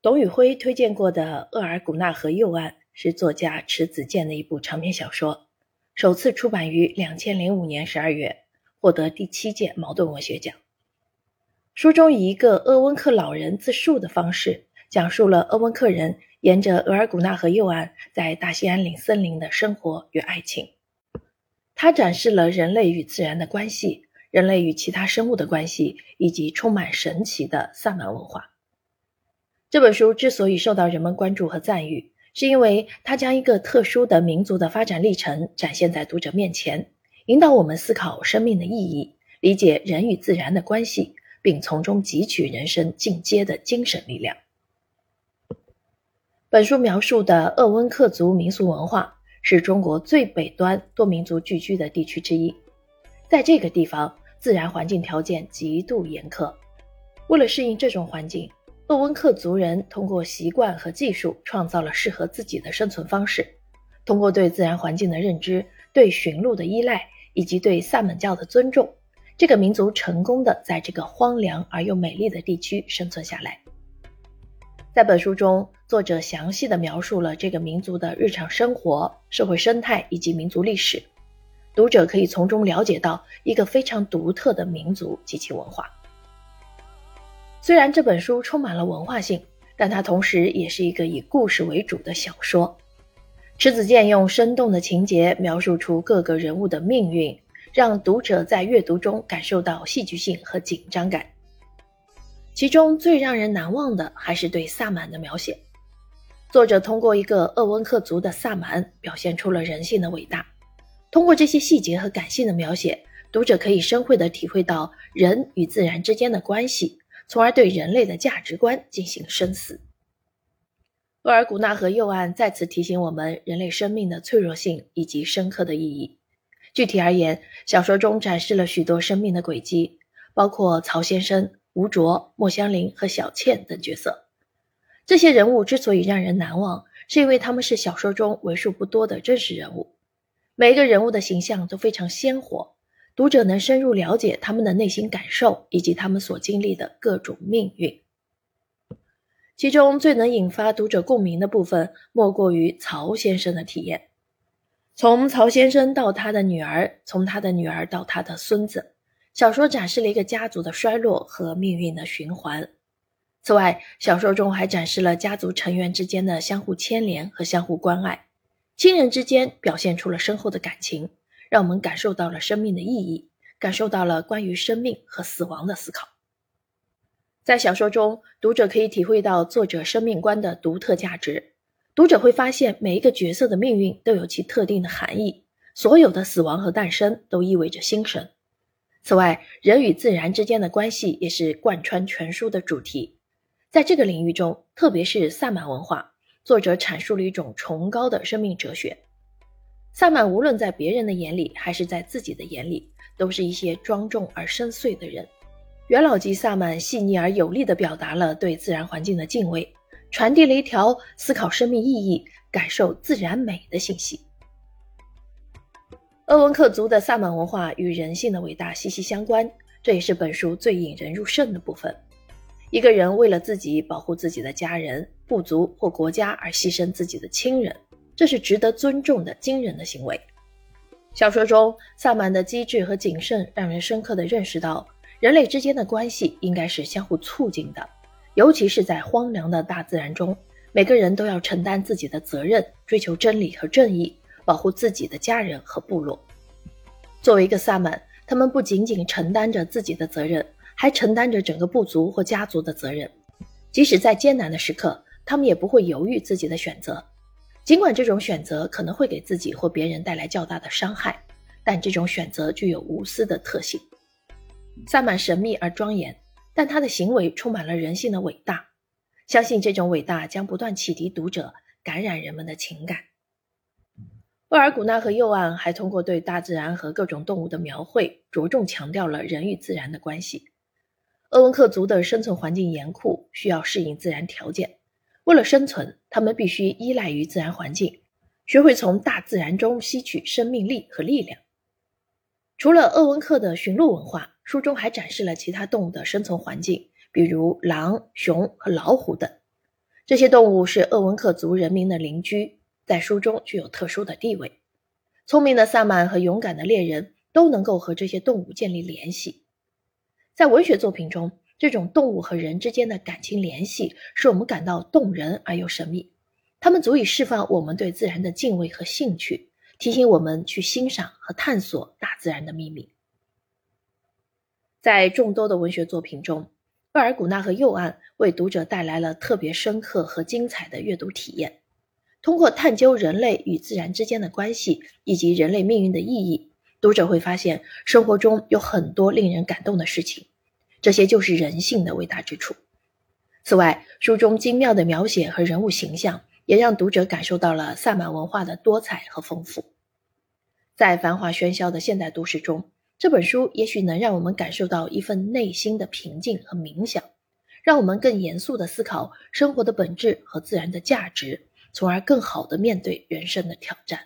董宇辉推荐过的《额尔古纳河右岸》是作家迟子建的一部长篇小说，首次出版于两千零五年十二月，获得第七届茅盾文学奖。书中以一个鄂温克老人自述的方式，讲述了鄂温克人沿着额尔古纳河右岸在大兴安岭森林的生活与爱情。它展示了人类与自然的关系。人类与其他生物的关系，以及充满神奇的萨满文化。这本书之所以受到人们关注和赞誉，是因为它将一个特殊的民族的发展历程展现在读者面前，引导我们思考生命的意义，理解人与自然的关系，并从中汲取人生进阶的精神力量。本书描述的鄂温克族民俗文化是中国最北端多民族聚居的地区之一。在这个地方，自然环境条件极度严苛。为了适应这种环境，鄂温克族人通过习惯和技术创造了适合自己的生存方式。通过对自然环境的认知、对驯鹿的依赖以及对萨满教的尊重，这个民族成功的在这个荒凉而又美丽的地区生存下来。在本书中，作者详细的描述了这个民族的日常生活、社会生态以及民族历史。读者可以从中了解到一个非常独特的民族及其文化。虽然这本书充满了文化性，但它同时也是一个以故事为主的小说。迟子建用生动的情节描述出各个人物的命运，让读者在阅读中感受到戏剧性和紧张感。其中最让人难忘的还是对萨满的描写。作者通过一个鄂温克族的萨满，表现出了人性的伟大。通过这些细节和感性的描写，读者可以深会地体会到人与自然之间的关系，从而对人类的价值观进行深思。额尔古纳河右岸再次提醒我们人类生命的脆弱性以及深刻的意义。具体而言，小说中展示了许多生命的轨迹，包括曹先生、吴卓、莫香林和小倩等角色。这些人物之所以让人难忘，是因为他们是小说中为数不多的真实人物。每一个人物的形象都非常鲜活，读者能深入了解他们的内心感受以及他们所经历的各种命运。其中最能引发读者共鸣的部分，莫过于曹先生的体验。从曹先生到他的女儿，从他的女儿到他的孙子，小说展示了一个家族的衰落和命运的循环。此外，小说中还展示了家族成员之间的相互牵连和相互关爱。亲人之间表现出了深厚的感情，让我们感受到了生命的意义，感受到了关于生命和死亡的思考。在小说中，读者可以体会到作者生命观的独特价值。读者会发现，每一个角色的命运都有其特定的含义，所有的死亡和诞生都意味着新生。此外，人与自然之间的关系也是贯穿全书的主题。在这个领域中，特别是萨满文化。作者阐述了一种崇高的生命哲学。萨满无论在别人的眼里，还是在自己的眼里，都是一些庄重而深邃的人。元老级萨满细腻而有力地表达了对自然环境的敬畏，传递了一条思考生命意义、感受自然美的信息。鄂温克族的萨满文化与人性的伟大息息相关，这也是本书最引人入胜的部分。一个人为了自己保护自己的家人、部族或国家而牺牲自己的亲人，这是值得尊重的惊人的行为。小说中，萨满的机智和谨慎让人深刻地认识到，人类之间的关系应该是相互促进的，尤其是在荒凉的大自然中，每个人都要承担自己的责任，追求真理和正义，保护自己的家人和部落。作为一个萨满，他们不仅仅承担着自己的责任。还承担着整个部族或家族的责任，即使在艰难的时刻，他们也不会犹豫自己的选择。尽管这种选择可能会给自己或别人带来较大的伤害，但这种选择具有无私的特性。萨满神秘而庄严，但他的行为充满了人性的伟大。相信这种伟大将不断启迪读者，感染人们的情感。厄尔古纳河右岸还通过对大自然和各种动物的描绘，着重强调了人与自然的关系。鄂温克族的生存环境严酷，需要适应自然条件。为了生存，他们必须依赖于自然环境，学会从大自然中吸取生命力和力量。除了鄂温克的驯鹿文化，书中还展示了其他动物的生存环境，比如狼、熊和老虎等。这些动物是鄂温克族人民的邻居，在书中具有特殊的地位。聪明的萨满和勇敢的猎人都能够和这些动物建立联系。在文学作品中，这种动物和人之间的感情联系使我们感到动人而又神秘。它们足以释放我们对自然的敬畏和兴趣，提醒我们去欣赏和探索大自然的秘密。在众多的文学作品中，厄尔古纳和右岸为读者带来了特别深刻和精彩的阅读体验。通过探究人类与自然之间的关系以及人类命运的意义，读者会发现生活中有很多令人感动的事情。这些就是人性的伟大之处。此外，书中精妙的描写和人物形象，也让读者感受到了萨满文化的多彩和丰富。在繁华喧嚣的现代都市中，这本书也许能让我们感受到一份内心的平静和冥想，让我们更严肃地思考生活的本质和自然的价值，从而更好地面对人生的挑战。